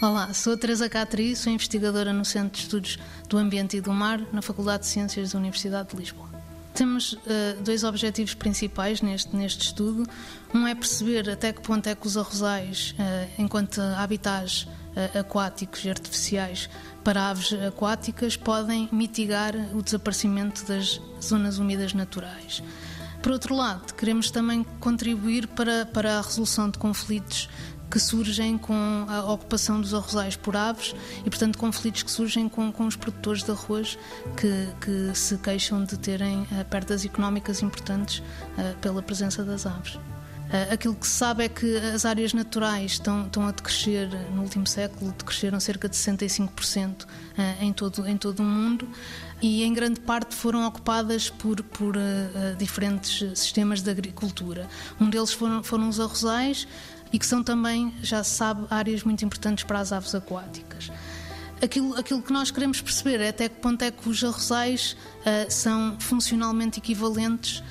Olá, sou a Teresa Catri, sou investigadora no Centro de Estudos do Ambiente e do Mar, na Faculdade de Ciências da Universidade de Lisboa. Temos uh, dois objetivos principais neste, neste estudo. Um é perceber até que ponto é que os arrozais, uh, enquanto habitats uh, aquáticos e artificiais para aves aquáticas, podem mitigar o desaparecimento das zonas úmidas naturais. Por outro lado, queremos também contribuir para, para a resolução de conflitos que surgem com a ocupação dos arrozais por aves e, portanto, conflitos que surgem com, com os produtores de arroz que, que se queixam de terem uh, perdas económicas importantes uh, pela presença das aves. Uh, aquilo que se sabe é que as áreas naturais estão, estão a decrescer, no último século, decresceram cerca de 65% uh, em, todo, em todo o mundo e, em grande parte, foram ocupadas por, por uh, diferentes sistemas de agricultura. Um deles foram, foram os arrozais, e que são também, já se sabe, áreas muito importantes para as aves aquáticas. Aquilo, aquilo que nós queremos perceber é até que ponto é que os arrozais uh, são funcionalmente equivalentes uh,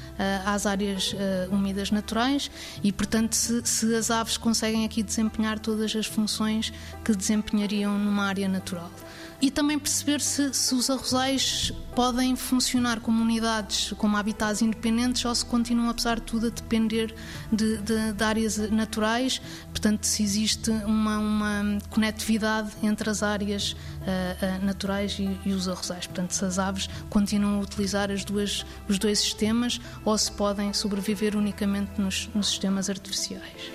às áreas uh, úmidas naturais e, portanto, se, se, as aves conseguem aqui desempenhar todas as funções que desempenhariam numa área natural e também perceber se, se os arrozais podem funcionar como unidades, como habitats independentes ou se continuam, apesar de tudo, a depender de, de, de áreas naturais. Portanto, se existe uma, uma conectividade entre as áreas uh, naturais e, e, os arrozais. Portanto, se as aves continuam a utilizar as duas, os dois sistemas ou se podem sobreviver unicamente nos, nos sistemas artificiais.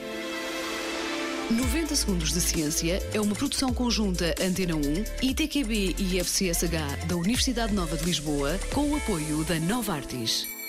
90 Segundos de Ciência é uma produção conjunta Antena 1, ITQB e FCSH da Universidade Nova de Lisboa, com o apoio da Nova Artis.